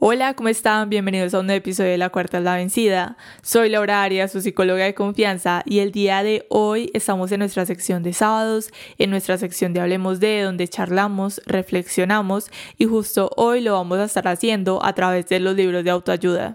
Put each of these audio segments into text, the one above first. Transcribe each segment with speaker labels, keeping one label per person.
Speaker 1: Hola, ¿cómo están? Bienvenidos a un nuevo episodio de La Cuarta es la Vencida. Soy Laura Arias, su psicóloga de confianza, y el día de hoy estamos en nuestra sección de sábados, en nuestra sección de Hablemos de, donde charlamos, reflexionamos, y justo hoy lo vamos a estar haciendo a través de los libros de autoayuda.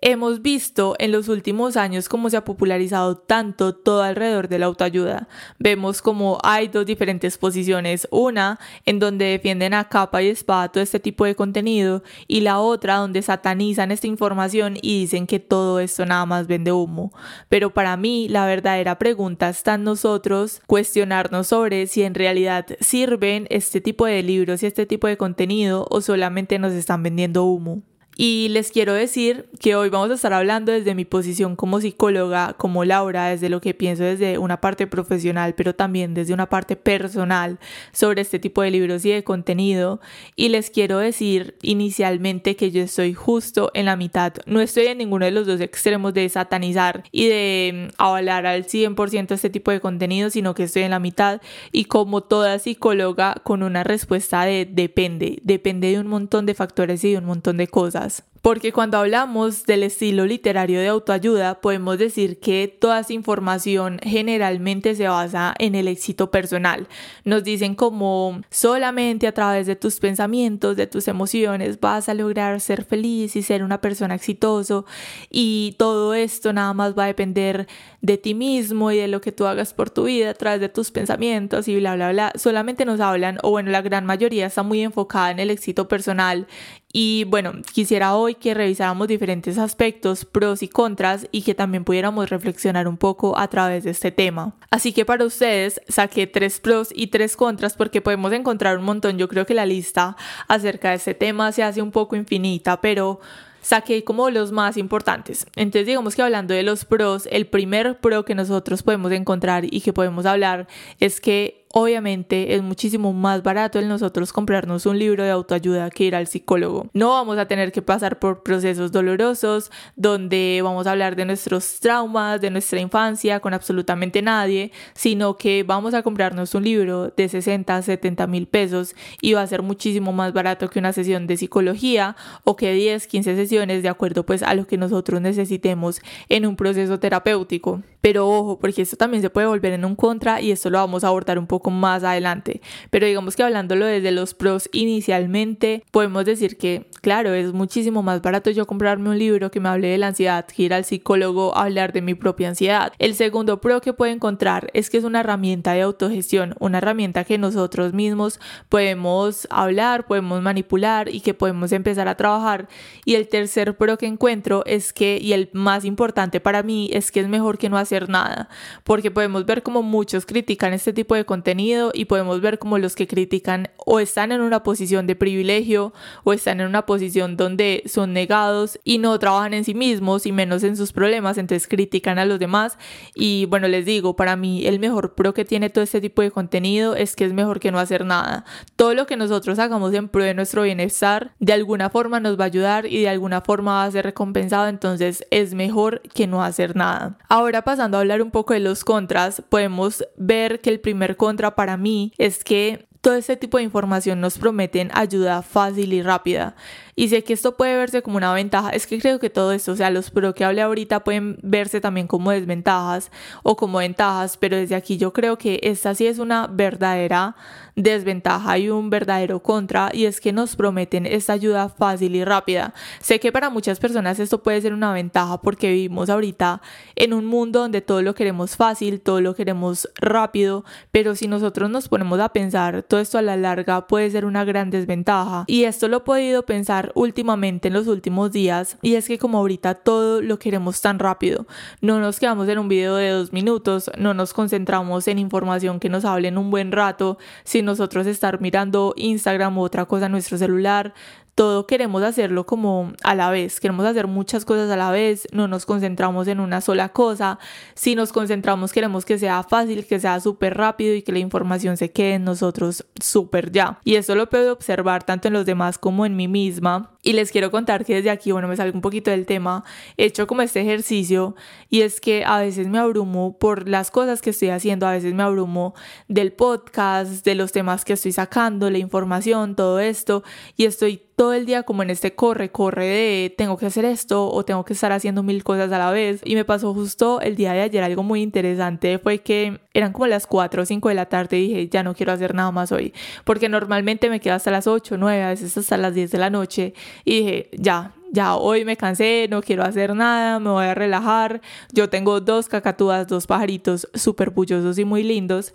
Speaker 1: Hemos visto en los últimos años cómo se ha popularizado tanto todo alrededor de la autoayuda. Vemos como hay dos diferentes posiciones, una en donde defienden a capa y espada todo este tipo de contenido y la otra donde satanizan esta información y dicen que todo esto nada más vende humo. Pero para mí la verdadera pregunta está en nosotros cuestionarnos sobre si en realidad sirven este tipo de libros y este tipo de contenido o solamente nos están vendiendo humo. Y les quiero decir que hoy vamos a estar hablando desde mi posición como psicóloga, como Laura, desde lo que pienso desde una parte profesional, pero también desde una parte personal sobre este tipo de libros y de contenido. Y les quiero decir inicialmente que yo estoy justo en la mitad. No estoy en ninguno de los dos extremos de satanizar y de mm, avalar al 100% este tipo de contenido, sino que estoy en la mitad y como toda psicóloga con una respuesta de depende, depende de un montón de factores y de un montón de cosas. does. Porque cuando hablamos del estilo literario de autoayuda, podemos decir que toda esa información generalmente se basa en el éxito personal. Nos dicen como solamente a través de tus pensamientos, de tus emociones, vas a lograr ser feliz y ser una persona exitoso. Y todo esto nada más va a depender de ti mismo y de lo que tú hagas por tu vida a través de tus pensamientos y bla, bla, bla. Solamente nos hablan, o bueno, la gran mayoría está muy enfocada en el éxito personal y bueno, quisiera hoy que revisáramos diferentes aspectos, pros y contras, y que también pudiéramos reflexionar un poco a través de este tema. Así que para ustedes saqué tres pros y tres contras porque podemos encontrar un montón. Yo creo que la lista acerca de este tema se hace un poco infinita, pero saqué como los más importantes. Entonces digamos que hablando de los pros, el primer pro que nosotros podemos encontrar y que podemos hablar es que obviamente es muchísimo más barato el nosotros comprarnos un libro de autoayuda que ir al psicólogo. No vamos a tener que pasar por procesos dolorosos donde vamos a hablar de nuestros traumas, de nuestra infancia con absolutamente nadie, sino que vamos a comprarnos un libro de 60, 70 mil pesos y va a ser muchísimo más barato que una sesión de psicología o que 10, 15 sesiones de acuerdo pues a lo que nosotros necesitemos en un proceso terapéutico. Pero ojo, porque esto también se puede volver en un contra y esto lo vamos a abordar un poco más adelante. Pero digamos que hablándolo desde los pros inicialmente, podemos decir que, claro, es muchísimo más barato yo comprarme un libro que me hable de la ansiedad que ir al psicólogo a hablar de mi propia ansiedad. El segundo pro que puedo encontrar es que es una herramienta de autogestión, una herramienta que nosotros mismos podemos hablar, podemos manipular y que podemos empezar a trabajar. Y el tercer pro que encuentro es que, y el más importante para mí, es que es mejor que no hacer nada, porque podemos ver como muchos critican este tipo de contenido y podemos ver como los que critican o están en una posición de privilegio o están en una posición donde son negados y no trabajan en sí mismos y menos en sus problemas, entonces critican a los demás y bueno, les digo, para mí el mejor pro que tiene todo este tipo de contenido es que es mejor que no hacer nada. Todo lo que nosotros hagamos en pro de nuestro bienestar de alguna forma nos va a ayudar y de alguna forma va a ser recompensado, entonces es mejor que no hacer nada. Ahora pasando a hablar un poco de los contras, podemos ver que el primer contra para mí es que todo este tipo de información nos prometen ayuda fácil y rápida. Y sé que esto puede verse como una ventaja, es que creo que todo esto, o sea, los pro que hablé ahorita pueden verse también como desventajas o como ventajas, pero desde aquí yo creo que esta sí es una verdadera desventaja y un verdadero contra y es que nos prometen esta ayuda fácil y rápida. Sé que para muchas personas esto puede ser una ventaja porque vivimos ahorita en un mundo donde todo lo queremos fácil, todo lo queremos rápido, pero si nosotros nos ponemos a pensar, todo esto a la larga puede ser una gran desventaja y esto lo he podido pensar últimamente en los últimos días y es que como ahorita todo lo queremos tan rápido, no nos quedamos en un video de dos minutos, no nos concentramos en información que nos hable en un buen rato, sino nosotros estar mirando Instagram u otra cosa en nuestro celular, todo queremos hacerlo como a la vez, queremos hacer muchas cosas a la vez, no nos concentramos en una sola cosa, si nos concentramos queremos que sea fácil, que sea súper rápido y que la información se quede en nosotros súper ya. Y eso lo puedo observar tanto en los demás como en mí misma. Y les quiero contar que desde aquí, bueno, me salgo un poquito del tema, he hecho como este ejercicio y es que a veces me abrumo por las cosas que estoy haciendo, a veces me abrumo del podcast, de los temas que estoy sacando, la información, todo esto y estoy todo el día como en este corre, corre de tengo que hacer esto o tengo que estar haciendo mil cosas a la vez. Y me pasó justo el día de ayer algo muy interesante, fue que eran como las 4 o 5 de la tarde y dije, ya no quiero hacer nada más hoy, porque normalmente me quedo hasta las 8, 9, a veces hasta las 10 de la noche y dije, ya, ya hoy me cansé, no quiero hacer nada, me voy a relajar. Yo tengo dos cacatúas, dos pajaritos súper bullosos y muy lindos.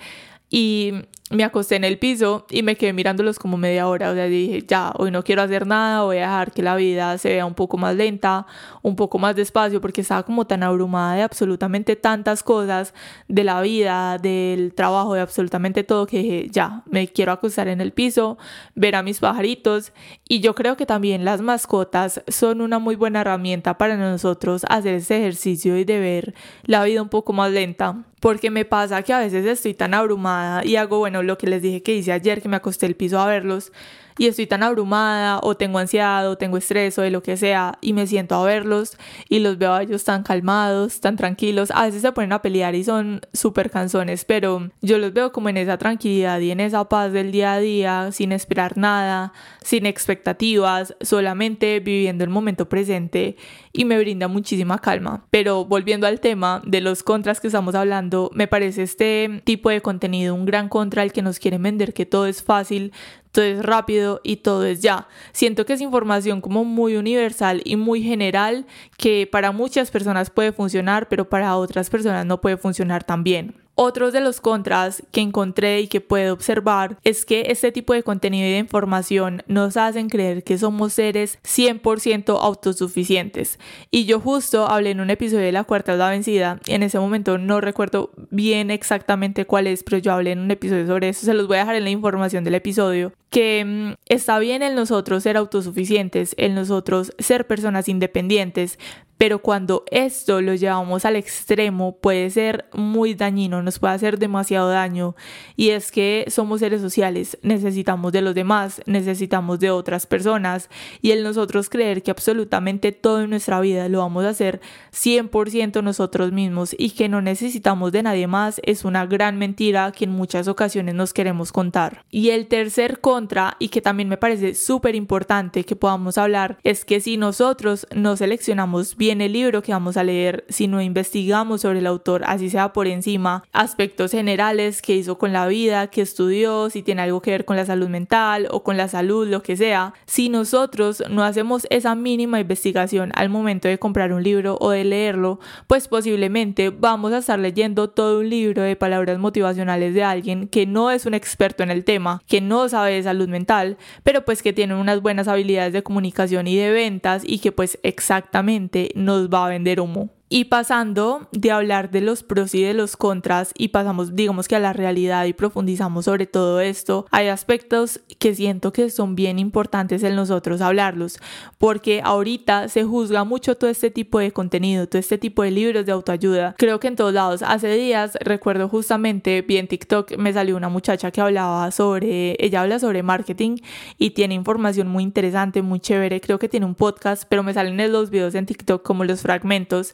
Speaker 1: Y me acosté en el piso y me quedé mirándolos como media hora. O sea, dije, ya, hoy no quiero hacer nada, voy a dejar que la vida se vea un poco más lenta, un poco más despacio, porque estaba como tan abrumada de absolutamente tantas cosas, de la vida, del trabajo, de absolutamente todo, que dije, ya, me quiero acostar en el piso, ver a mis pajaritos. Y yo creo que también las mascotas son una muy buena herramienta para nosotros hacer ese ejercicio y de ver la vida un poco más lenta porque me pasa que a veces estoy tan abrumada y hago, bueno, lo que les dije que hice ayer, que me acosté el piso a verlos y estoy tan abrumada o tengo ansiedad o tengo estrés o de lo que sea y me siento a verlos y los veo a ellos tan calmados, tan tranquilos. A veces se ponen a pelear y son súper canzones, pero yo los veo como en esa tranquilidad y en esa paz del día a día, sin esperar nada, sin expectativas, solamente viviendo el momento presente y me brinda muchísima calma. Pero volviendo al tema de los contras que estamos hablando, me parece este tipo de contenido un gran contra el que nos quieren vender que todo es fácil, todo es rápido y todo es ya. Siento que es información como muy universal y muy general que para muchas personas puede funcionar, pero para otras personas no puede funcionar tan bien. Otros de los contras que encontré y que puedo observar es que este tipo de contenido y de información nos hacen creer que somos seres 100% autosuficientes. Y yo justo hablé en un episodio de La Cuarta es la Vencida en ese momento no recuerdo bien exactamente cuál es, pero yo hablé en un episodio sobre eso. Se los voy a dejar en la información del episodio. Que mm, está bien en nosotros ser autosuficientes, en nosotros ser personas independientes, pero cuando esto lo llevamos al extremo puede ser muy dañino, nos puede hacer demasiado daño y es que somos seres sociales, necesitamos de los demás, necesitamos de otras personas y el nosotros creer que absolutamente todo en nuestra vida lo vamos a hacer 100% nosotros mismos y que no necesitamos de nadie más es una gran mentira que en muchas ocasiones nos queremos contar. Y el tercer contra y que también me parece súper importante que podamos hablar es que si nosotros no seleccionamos bien el libro que vamos a leer, si no investigamos sobre el autor, así sea por encima, aspectos generales que hizo con la vida, que estudió, si tiene algo que ver con la salud mental o con la salud, lo que sea, si nosotros no hacemos esa mínima investigación al momento de comprar un libro o de leerlo, pues posiblemente vamos a estar leyendo todo un libro de palabras motivacionales de alguien que no es un experto en el tema, que no sabe de salud mental, pero pues que tiene unas buenas habilidades de comunicación y de ventas y que pues exactamente nos va a vender humo. Y pasando de hablar de los pros y de los contras y pasamos digamos que a la realidad y profundizamos sobre todo esto, hay aspectos que siento que son bien importantes en nosotros hablarlos, porque ahorita se juzga mucho todo este tipo de contenido, todo este tipo de libros de autoayuda. Creo que en todos lados. Hace días recuerdo justamente, vi en TikTok, me salió una muchacha que hablaba sobre, ella habla sobre marketing y tiene información muy interesante, muy chévere. Creo que tiene un podcast, pero me salen los videos en TikTok como los fragmentos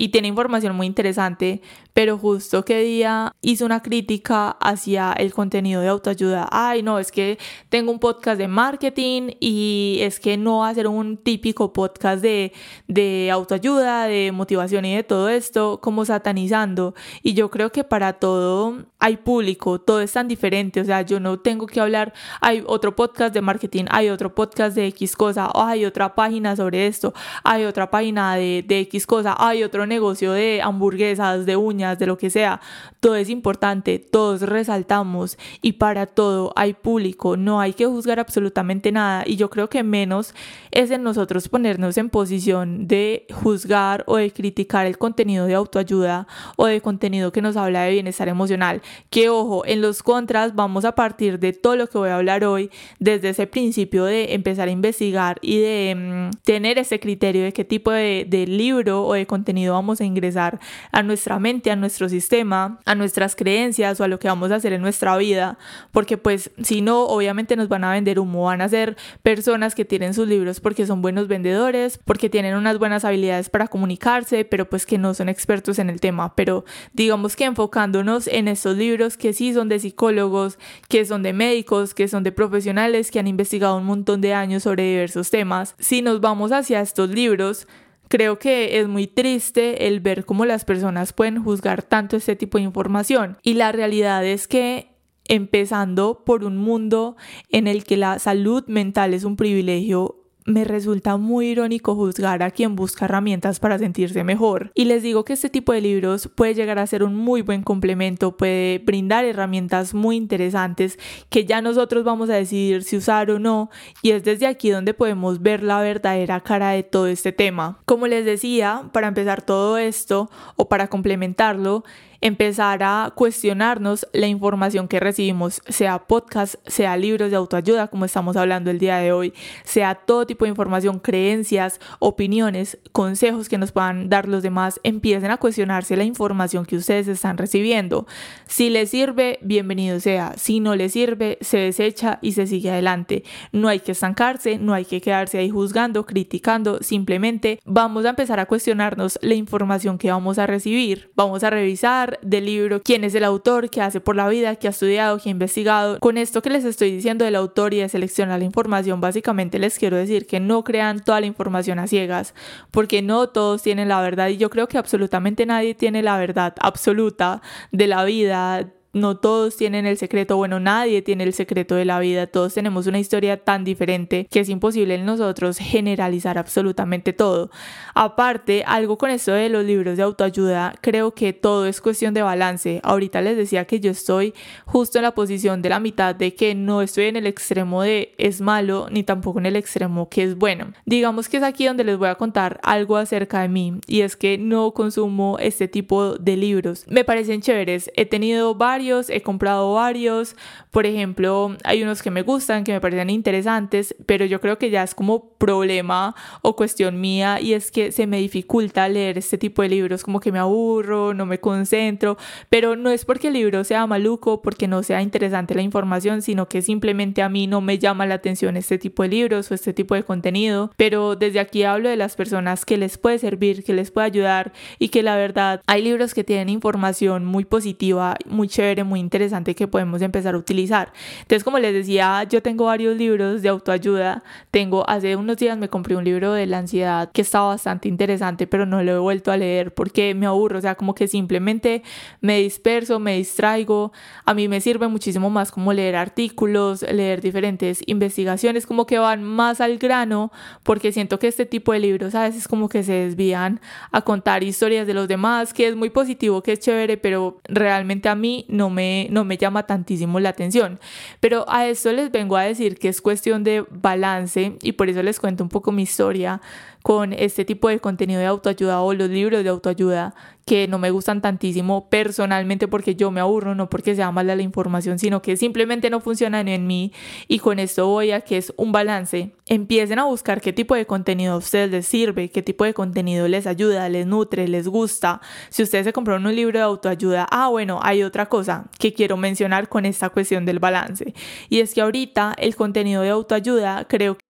Speaker 1: y tiene información muy interesante, pero justo que día hizo una crítica hacia el contenido de autoayuda. Ay, no, es que tengo un podcast de marketing y es que no va a ser un típico podcast de, de autoayuda, de motivación y de todo esto, como satanizando. Y yo creo que para todo hay público, todo es tan diferente, o sea, yo no tengo que hablar, hay otro podcast de marketing, hay otro podcast de X cosa, hay otra página sobre esto, hay otra página de, de X cosa, hay otro negocio de hamburguesas, de uñas, de lo que sea, todo es importante, todos resaltamos y para todo hay público, no hay que juzgar absolutamente nada. Y yo creo que menos es en nosotros ponernos en posición de juzgar o de criticar el contenido de autoayuda o de contenido que nos habla de bienestar emocional. Que ojo, en los contras vamos a partir de todo lo que voy a hablar hoy, desde ese principio de empezar a investigar y de mm, tener ese criterio de qué tipo de, de libro o de contenido vamos a ingresar a nuestra mente, a nuestro sistema, a nuestras creencias o a lo que vamos a hacer en nuestra vida, porque pues si no, obviamente nos van a vender humo, van a ser personas que tienen sus libros porque son buenos vendedores, porque tienen unas buenas habilidades para comunicarse, pero pues que no son expertos en el tema, pero digamos que enfocándonos en estos libros que sí son de psicólogos, que son de médicos, que son de profesionales que han investigado un montón de años sobre diversos temas. Si nos vamos hacia estos libros, creo que es muy triste el ver cómo las personas pueden juzgar tanto este tipo de información. Y la realidad es que empezando por un mundo en el que la salud mental es un privilegio me resulta muy irónico juzgar a quien busca herramientas para sentirse mejor. Y les digo que este tipo de libros puede llegar a ser un muy buen complemento, puede brindar herramientas muy interesantes que ya nosotros vamos a decidir si usar o no. Y es desde aquí donde podemos ver la verdadera cara de todo este tema. Como les decía, para empezar todo esto o para complementarlo, empezar a cuestionarnos la información que recibimos, sea podcast, sea libros de autoayuda, como estamos hablando el día de hoy, sea todo tipo de información, creencias, opiniones, consejos que nos puedan dar los demás, empiecen a cuestionarse la información que ustedes están recibiendo. Si les sirve, bienvenido sea. Si no les sirve, se desecha y se sigue adelante. No hay que estancarse, no hay que quedarse ahí juzgando, criticando, simplemente vamos a empezar a cuestionarnos la información que vamos a recibir. Vamos a revisar del libro, quién es el autor, qué hace por la vida, qué ha estudiado, qué ha investigado. Con esto que les estoy diciendo del autor y de seleccionar la información, básicamente les quiero decir que no crean toda la información a ciegas, porque no todos tienen la verdad y yo creo que absolutamente nadie tiene la verdad absoluta de la vida, no todos tienen el secreto, bueno, nadie tiene el secreto de la vida, todos tenemos una historia tan diferente que es imposible en nosotros generalizar absolutamente todo. Aparte, algo con esto de los libros de autoayuda, creo que todo es cuestión de balance. Ahorita les decía que yo estoy justo en la posición de la mitad de que no estoy en el extremo de es malo ni tampoco en el extremo que es bueno. Digamos que es aquí donde les voy a contar algo acerca de mí y es que no consumo este tipo de libros. Me parecen chéveres, he tenido varios he comprado varios. Por ejemplo, hay unos que me gustan, que me parecen interesantes, pero yo creo que ya es como problema o cuestión mía y es que se me dificulta leer este tipo de libros, como que me aburro, no me concentro, pero no es porque el libro sea maluco, porque no sea interesante la información, sino que simplemente a mí no me llama la atención este tipo de libros o este tipo de contenido, pero desde aquí hablo de las personas que les puede servir, que les puede ayudar y que la verdad hay libros que tienen información muy positiva, muy chévere muy interesante que podemos empezar a utilizar. Entonces, como les decía, yo tengo varios libros de autoayuda. Tengo, hace unos días me compré un libro de la ansiedad que estaba bastante interesante, pero no lo he vuelto a leer porque me aburro, o sea, como que simplemente me disperso, me distraigo. A mí me sirve muchísimo más como leer artículos, leer diferentes investigaciones, como que van más al grano, porque siento que este tipo de libros a veces como que se desvían a contar historias de los demás, que es muy positivo, que es chévere, pero realmente a mí no me, no me llama tantísimo la atención. Pero a esto les vengo a decir que es cuestión de balance y por eso les cuento un poco mi historia con este tipo de contenido de autoayuda o los libros de autoayuda que no me gustan tantísimo personalmente porque yo me aburro, no porque sea mala la información, sino que simplemente no funcionan en mí y con esto voy a que es un balance. Empiecen a buscar qué tipo de contenido a ustedes les sirve, qué tipo de contenido les ayuda, les nutre, les gusta. Si ustedes se compraron un libro de autoayuda, ah, bueno, hay otra cosa que quiero mencionar con esta cuestión del balance. Y es que ahorita el contenido de autoayuda creo que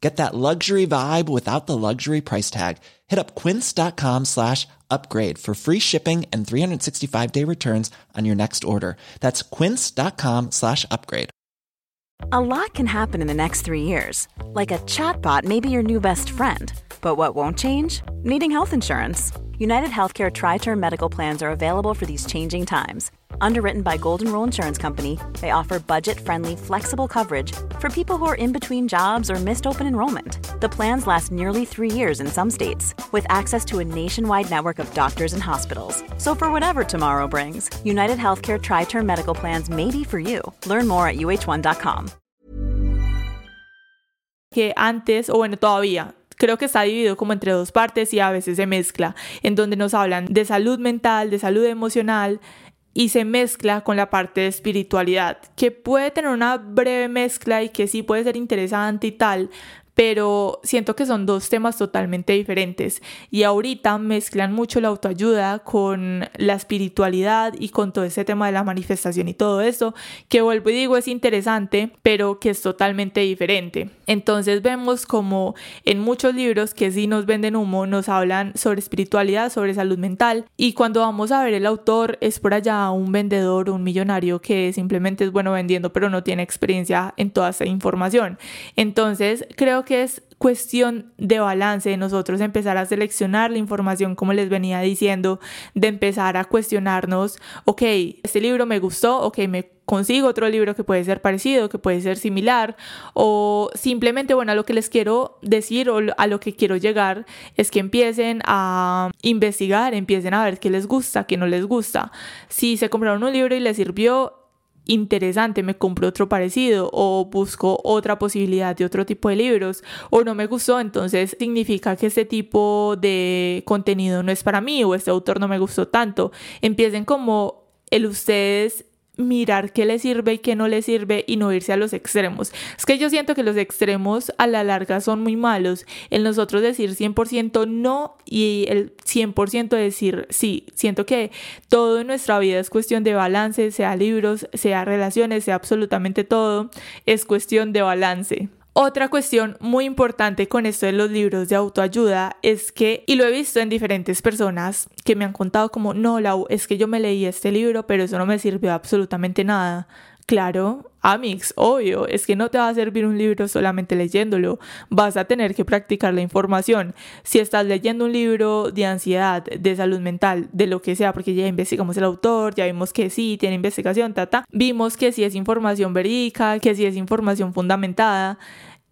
Speaker 2: Get that luxury vibe without the luxury price tag. Hit up quince.com slash upgrade for free shipping and 365 day returns on your next order. That's quince.com slash upgrade.
Speaker 3: A lot can happen in the next three years. Like a chatbot may be your new best friend. But what won't change? Needing health insurance. United Healthcare Tri Term Medical Plans are available for these changing times Underwritten by Golden Rule Insurance Company, they offer budget-friendly, flexible coverage for people who are in between jobs or missed open enrollment. The plans last nearly three years in some states, with access to a nationwide network of doctors and hospitals. So for whatever tomorrow brings, United Healthcare Tri-Term Medical Plans may be for you. Learn more at uh1.com.
Speaker 1: Que antes, o bueno, todavía, creo que está dividido como entre dos partes y a veces se mezcla, en donde nos hablan de salud mental, de salud emocional, y se mezcla con la parte de espiritualidad, que puede tener una breve mezcla y que sí puede ser interesante y tal, pero siento que son dos temas totalmente diferentes y ahorita mezclan mucho la autoayuda con la espiritualidad y con todo ese tema de la manifestación y todo eso, que vuelvo y digo es interesante, pero que es totalmente diferente. Entonces vemos como en muchos libros que sí nos venden humo, nos hablan sobre espiritualidad, sobre salud mental y cuando vamos a ver el autor es por allá un vendedor, un millonario que simplemente es bueno vendiendo pero no tiene experiencia en toda esa información. Entonces creo que es cuestión de balance, de nosotros empezar a seleccionar la información, como les venía diciendo, de empezar a cuestionarnos, ok, este libro me gustó, ok, me consigo otro libro que puede ser parecido, que puede ser similar, o simplemente, bueno, a lo que les quiero decir o a lo que quiero llegar es que empiecen a investigar, empiecen a ver qué les gusta, qué no les gusta. Si se compraron un libro y les sirvió, interesante, me compro otro parecido o busco otra posibilidad de otro tipo de libros o no me gustó, entonces significa que este tipo de contenido no es para mí o este autor no me gustó tanto. Empiecen como el ustedes mirar qué le sirve y qué no le sirve y no irse a los extremos. Es que yo siento que los extremos a la larga son muy malos. El nosotros decir 100% no y el 100% decir sí. Siento que todo en nuestra vida es cuestión de balance, sea libros, sea relaciones, sea absolutamente todo, es cuestión de balance. Otra cuestión muy importante con esto de los libros de autoayuda es que, y lo he visto en diferentes personas que me han contado como, no, Lau, es que yo me leí este libro, pero eso no me sirvió absolutamente nada. Claro, Amix, obvio, es que no te va a servir un libro solamente leyéndolo, vas a tener que practicar la información. Si estás leyendo un libro de ansiedad, de salud mental, de lo que sea, porque ya investigamos el autor, ya vimos que sí, tiene investigación, tata, vimos que sí es información verídica, que sí es información fundamentada,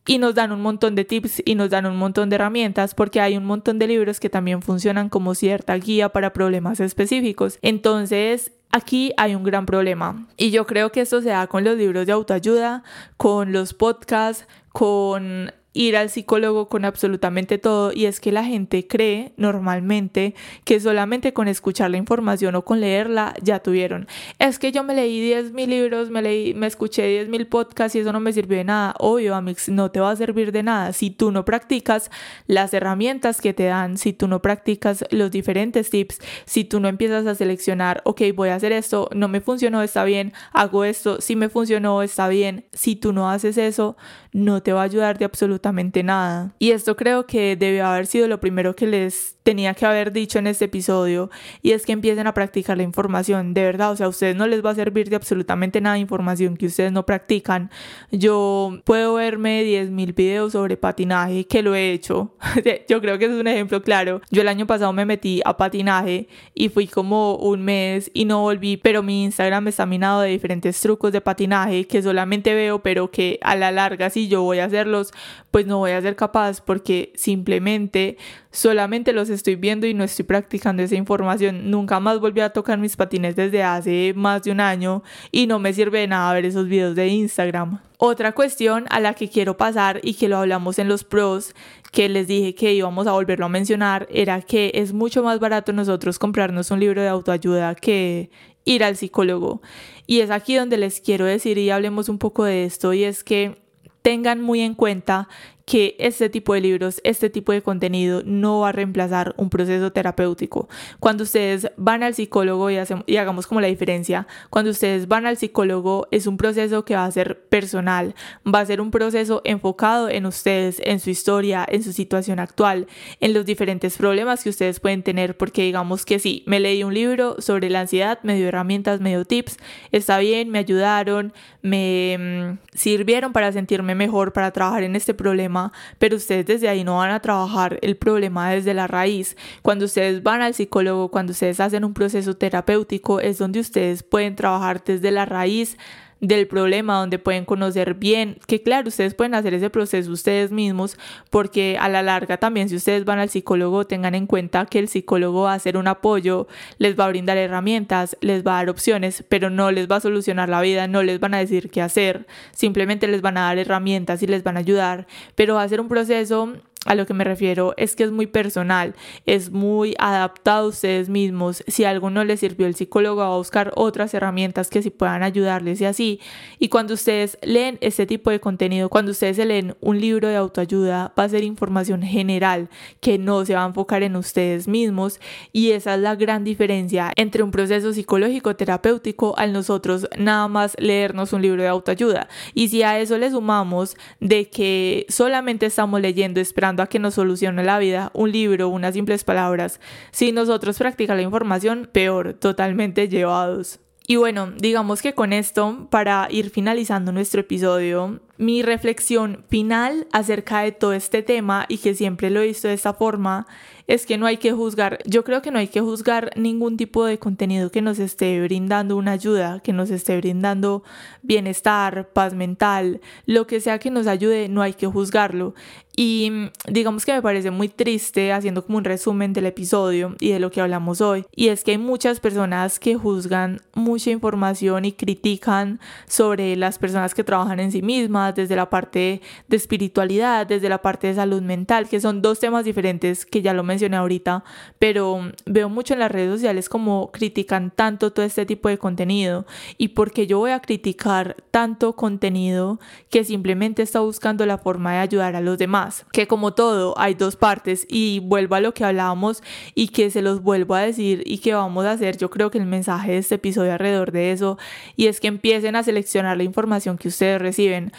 Speaker 1: y nos dan un montón de tips y nos dan un montón de herramientas porque hay un montón de libros que también funcionan como cierta guía para problemas específicos. Entonces, aquí hay un gran problema. Y yo creo que esto se da con los libros de autoayuda, con los podcasts, con ir al psicólogo con absolutamente todo y es que la gente cree normalmente que solamente con escuchar la información o con leerla ya tuvieron. Es que yo me leí 10 mil libros, me, leí, me escuché 10 mil podcasts y eso no me sirvió de nada. Obvio, Amix, no te va a servir de nada si tú no practicas las herramientas que te dan, si tú no practicas los diferentes tips, si tú no empiezas a seleccionar, ok, voy a hacer esto, no me funcionó, está bien, hago esto, si me funcionó, está bien. Si tú no haces eso, no te va a ayudar de absolutamente absolutamente nada. Y esto creo que debió haber sido lo primero que les tenía que haber dicho en este episodio y es que empiecen a practicar la información. De verdad, o sea, a ustedes no les va a servir de absolutamente nada de información que ustedes no practican. Yo puedo verme 10.000 videos sobre patinaje que lo he hecho. Yo creo que es un ejemplo claro. Yo el año pasado me metí a patinaje y fui como un mes y no volví, pero mi Instagram está minado de diferentes trucos de patinaje que solamente veo, pero que a la larga si yo voy a hacerlos, pues no voy a ser capaz porque simplemente solamente los estoy viendo y no estoy practicando esa información. Nunca más volví a tocar mis patines desde hace más de un año y no me sirve de nada ver esos videos de Instagram. Otra cuestión a la que quiero pasar y que lo hablamos en los pros, que les dije que íbamos a volverlo a mencionar, era que es mucho más barato nosotros comprarnos un libro de autoayuda que ir al psicólogo. Y es aquí donde les quiero decir y hablemos un poco de esto y es que tengan muy en cuenta que este tipo de libros, este tipo de contenido no va a reemplazar un proceso terapéutico. Cuando ustedes van al psicólogo y, y, hagamos como la diferencia, cuando ustedes van al psicólogo es un proceso que va a ser personal, va a ser un proceso enfocado en ustedes, en su historia, en su situación actual, en los diferentes problemas que ustedes pueden tener, porque digamos que sí, me leí un libro sobre la ansiedad, me dio herramientas, me dio tips, está bien, me ayudaron, me mm, sirvieron para sentirme mejor, para trabajar en este problema pero ustedes desde ahí no van a trabajar el problema desde la raíz. Cuando ustedes van al psicólogo, cuando ustedes hacen un proceso terapéutico, es donde ustedes pueden trabajar desde la raíz del problema, donde pueden conocer bien, que claro, ustedes pueden hacer ese proceso ustedes mismos, porque a la larga también si ustedes van al psicólogo, tengan en cuenta que el psicólogo va a hacer un apoyo, les va a brindar herramientas, les va a dar opciones, pero no les va a solucionar la vida, no les van a decir qué hacer, simplemente les van a dar herramientas y les van a ayudar, pero va a ser un proceso a lo que me refiero es que es muy personal, es muy adaptado a ustedes mismos. Si algo no les sirvió el psicólogo va a buscar otras herramientas que sí puedan ayudarles y así. Y cuando ustedes leen este tipo de contenido, cuando ustedes leen un libro de autoayuda, va a ser información general que no se va a enfocar en ustedes mismos y esa es la gran diferencia entre un proceso psicológico terapéutico al nosotros nada más leernos un libro de autoayuda. Y si a eso le sumamos de que solamente estamos leyendo esperando a que nos solucione la vida un libro, unas simples palabras. Si nosotros practicamos la información, peor, totalmente llevados. Y bueno, digamos que con esto, para ir finalizando nuestro episodio, mi reflexión final acerca de todo este tema y que siempre lo he visto de esta forma es que no hay que juzgar, yo creo que no hay que juzgar ningún tipo de contenido que nos esté brindando una ayuda, que nos esté brindando bienestar, paz mental, lo que sea que nos ayude, no hay que juzgarlo. Y mm, digamos que me parece muy triste haciendo como un resumen del episodio y de lo que hablamos hoy. Y es que hay muchas personas que juzgan mucha información y critican sobre las personas que trabajan en sí mismas, desde la parte de espiritualidad, desde la parte de salud mental, que son dos temas diferentes que ya lo mencioné ahorita, pero veo mucho en las redes sociales como critican tanto todo este tipo de contenido. Y porque yo voy a criticar tanto contenido que simplemente está buscando la forma de ayudar a los demás que como todo hay dos partes y vuelvo a lo que hablábamos y que se los vuelvo a decir y que vamos a hacer yo creo que el mensaje de este episodio alrededor de eso y es que empiecen a seleccionar la información que ustedes reciben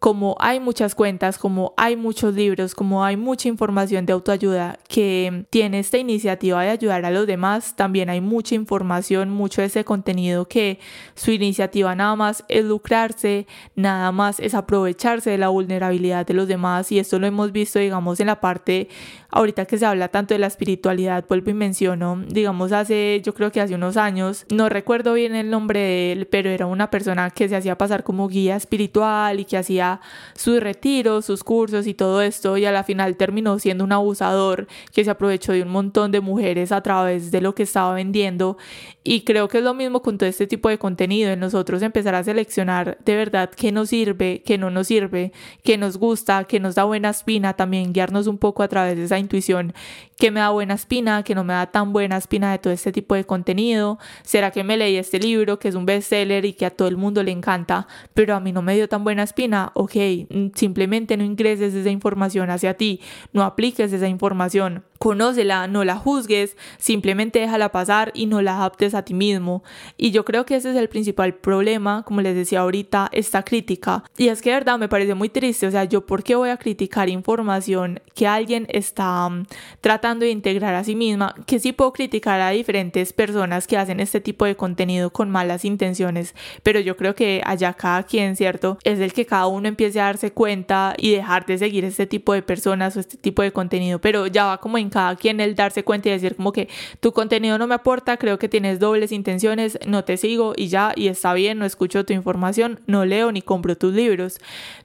Speaker 1: como hay muchas cuentas, como hay muchos libros, como hay mucha información de autoayuda que tiene esta iniciativa de ayudar a los demás, también hay mucha información, mucho de ese contenido que su iniciativa nada más es lucrarse, nada más es aprovecharse de la vulnerabilidad de los demás y esto lo hemos visto digamos en la parte ahorita que se habla tanto de la espiritualidad, vuelvo y menciono, digamos hace, yo creo que hace unos años, no recuerdo bien el nombre de él, pero era una persona que se hacía pasar como guía espiritual y que hacía sus retiros, sus cursos y todo esto, y a la final terminó siendo un abusador que se aprovechó de un montón de mujeres a través de lo que estaba vendiendo. Y creo que es lo mismo con todo este tipo de contenido, en nosotros empezar a seleccionar de verdad qué nos sirve, qué no nos sirve, qué nos gusta, qué nos da buena espina, también guiarnos un poco a través de esa intuición que me da buena espina, que no me da tan buena espina de todo este tipo de contenido. ¿Será que me leí este libro que es un bestseller y que a todo el mundo le encanta, pero a mí no me dio tan buena espina? Ok, simplemente no ingreses esa información hacia ti, no apliques esa información conócela, no la juzgues, simplemente déjala pasar y no la adaptes a ti mismo. Y yo creo que ese es el principal problema, como les decía ahorita, esta crítica. Y es que de verdad me parece muy triste, o sea, yo por qué voy a criticar información que alguien está um, tratando de integrar a sí misma, que sí puedo criticar a diferentes personas que hacen este tipo de contenido con malas intenciones, pero yo creo que allá cada quien, ¿cierto? Es el que cada uno empiece a darse cuenta y dejar de seguir este tipo de personas o este tipo de contenido, pero ya va como en cada quien el darse cuenta y decir como que tu contenido no me aporta, creo que tienes dobles intenciones, no te sigo y ya, y está bien, no escucho tu información, no leo ni compro tus libros.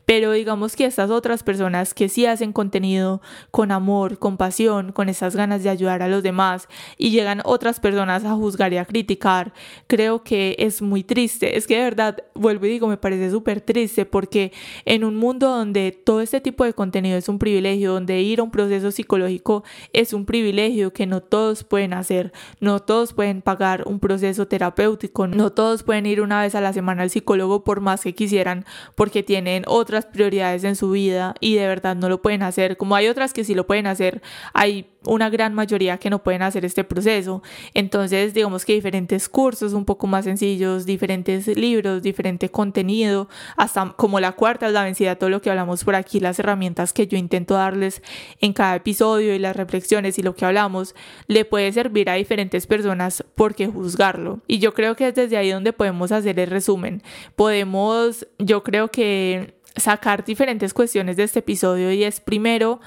Speaker 1: Pero digamos que estas otras personas que sí hacen contenido con amor, con pasión, con esas ganas de ayudar a los demás y llegan otras personas a juzgar y a criticar, creo que es muy triste. Es que de verdad, vuelvo y digo, me parece súper triste porque en un mundo donde todo este tipo de contenido es un privilegio, donde ir a un proceso psicológico es un privilegio que no todos pueden hacer, no todos pueden pagar un proceso terapéutico, no todos pueden ir una vez a la semana al psicólogo por más que quisieran porque tienen otras prioridades en su vida y de verdad no lo pueden hacer, como hay otras que sí lo pueden hacer, hay una gran mayoría que no pueden hacer este proceso. Entonces, digamos que diferentes cursos un poco más sencillos, diferentes libros, diferente contenido, hasta como la cuarta es la vencida, todo lo que hablamos por aquí, las herramientas que yo intento darles en cada episodio y las reflexiones y lo que hablamos, le puede servir a diferentes personas porque juzgarlo. Y yo creo que es desde ahí donde podemos hacer el resumen. Podemos, yo creo que sacar diferentes cuestiones de este episodio y es primero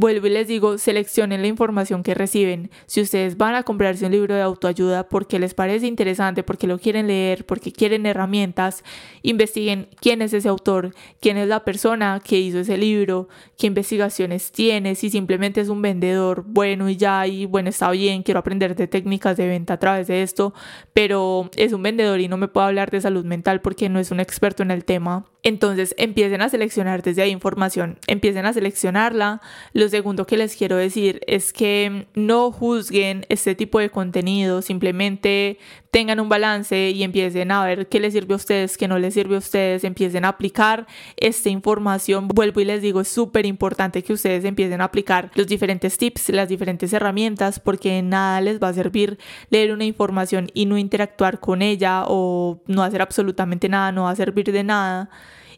Speaker 1: Vuelvo y les digo, seleccionen la información que reciben. Si ustedes van a comprarse un libro de autoayuda porque les parece interesante, porque lo quieren leer, porque quieren herramientas, investiguen quién es ese autor, quién es la persona que hizo ese libro, qué investigaciones tiene, si simplemente es un vendedor bueno y ya, y bueno, está bien, quiero aprender de técnicas de venta a través de esto, pero es un vendedor y no me puedo hablar de salud mental porque no es un experto en el tema. Entonces empiecen a seleccionar desde ahí información, empiecen a seleccionarla. Lo segundo que les quiero decir es que no juzguen este tipo de contenido, simplemente tengan un balance y empiecen a ver qué les sirve a ustedes, qué no les sirve a ustedes, empiecen a aplicar esta información. Vuelvo y les digo, es súper importante que ustedes empiecen a aplicar los diferentes tips, las diferentes herramientas, porque nada les va a servir leer una información y no interactuar con ella o no hacer absolutamente nada, no va a servir de nada.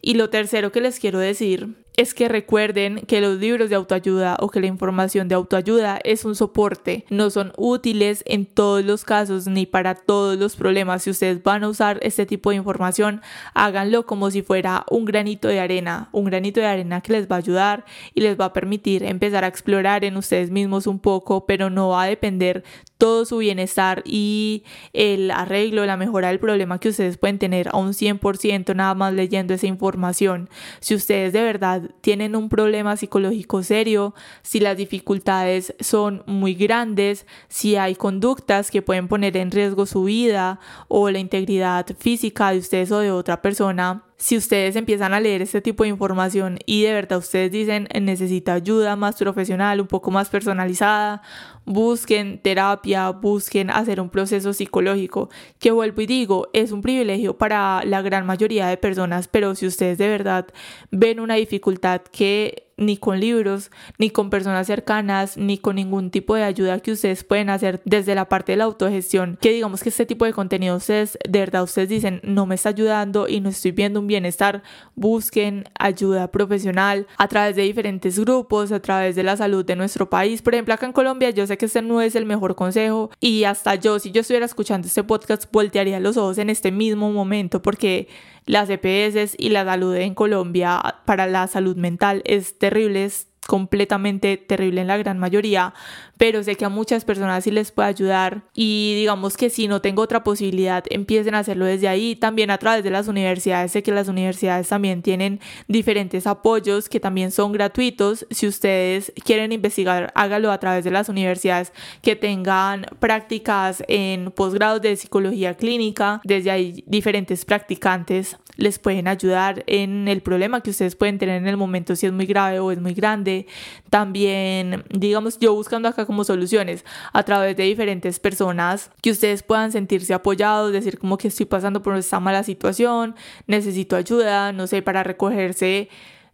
Speaker 1: Y lo tercero que les quiero decir es que recuerden que los libros de autoayuda o que la información de autoayuda es un soporte, no son útiles en todos los casos ni para todos los problemas. Si ustedes van a usar este tipo de información, háganlo como si fuera un granito de arena, un granito de arena que les va a ayudar y les va a permitir empezar a explorar en ustedes mismos un poco, pero no va a depender todo su bienestar y el arreglo, la mejora del problema que ustedes pueden tener a un 100% nada más leyendo esa información. Si ustedes de verdad tienen un problema psicológico serio, si las dificultades son muy grandes, si hay conductas que pueden poner en riesgo su vida o la integridad física de ustedes o de otra persona, si ustedes empiezan a leer este tipo de información y de verdad ustedes dicen necesita ayuda más profesional, un poco más personalizada, busquen terapia, busquen hacer un proceso psicológico, que vuelvo y digo, es un privilegio para la gran mayoría de personas, pero si ustedes de verdad ven una dificultad que ni con libros, ni con personas cercanas, ni con ningún tipo de ayuda que ustedes pueden hacer desde la parte de la autogestión, que digamos que este tipo de contenido ustedes, de verdad ustedes dicen, no me está ayudando y no estoy viendo un bienestar, busquen ayuda profesional a través de diferentes grupos, a través de la salud de nuestro país. Por ejemplo, acá en Colombia yo sé que este no es el mejor consejo y hasta yo, si yo estuviera escuchando este podcast, voltearía los ojos en este mismo momento porque las EPS y la salud en Colombia para la salud mental es terrible, es completamente terrible en la gran mayoría, pero sé que a muchas personas sí les puede ayudar y digamos que si no tengo otra posibilidad, empiecen a hacerlo desde ahí, también a través de las universidades, sé que las universidades también tienen diferentes apoyos que también son gratuitos, si ustedes quieren investigar, hágalo a través de las universidades que tengan prácticas en posgrados de psicología clínica, desde ahí diferentes practicantes les pueden ayudar en el problema que ustedes pueden tener en el momento si es muy grave o es muy grande. También, digamos, yo buscando acá como soluciones a través de diferentes personas que ustedes puedan sentirse apoyados, decir como que estoy pasando por esta mala situación, necesito ayuda, no sé, para recogerse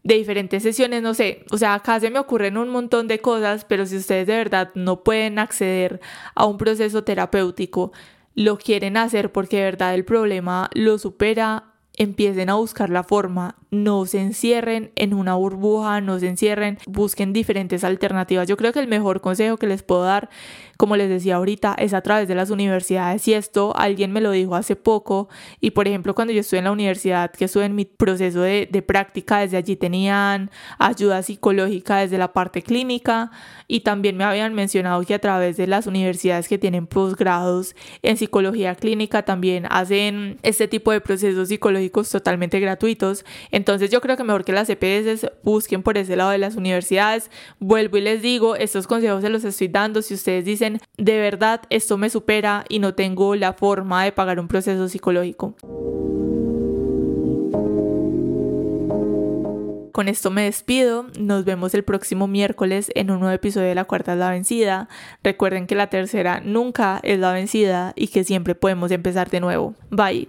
Speaker 1: de diferentes sesiones, no sé, o sea, acá se me ocurren un montón de cosas, pero si ustedes de verdad no pueden acceder a un proceso terapéutico, lo quieren hacer porque de verdad el problema lo supera, empiecen a buscar la forma no se encierren en una burbuja, no se encierren, busquen diferentes alternativas. Yo creo que el mejor consejo que les puedo dar, como les decía ahorita, es a través de las universidades. Y esto alguien me lo dijo hace poco. Y por ejemplo, cuando yo estuve en la universidad, que estuve en mi proceso de, práctica, desde allí tenían ayuda psicológica desde la parte clínica. Y también me habían mencionado que a través de las universidades que tienen posgrados en psicología clínica también hacen este tipo de procesos psicológicos totalmente gratuitos. Entonces yo creo que mejor que las EPS busquen por ese lado de las universidades. Vuelvo y les digo, estos consejos se los estoy dando si ustedes dicen, de verdad, esto me supera y no tengo la forma de pagar un proceso psicológico. Con esto me despido, nos vemos el próximo miércoles en un nuevo episodio de La Cuarta es la Vencida. Recuerden que la tercera nunca es la vencida y que siempre podemos empezar de nuevo. Bye.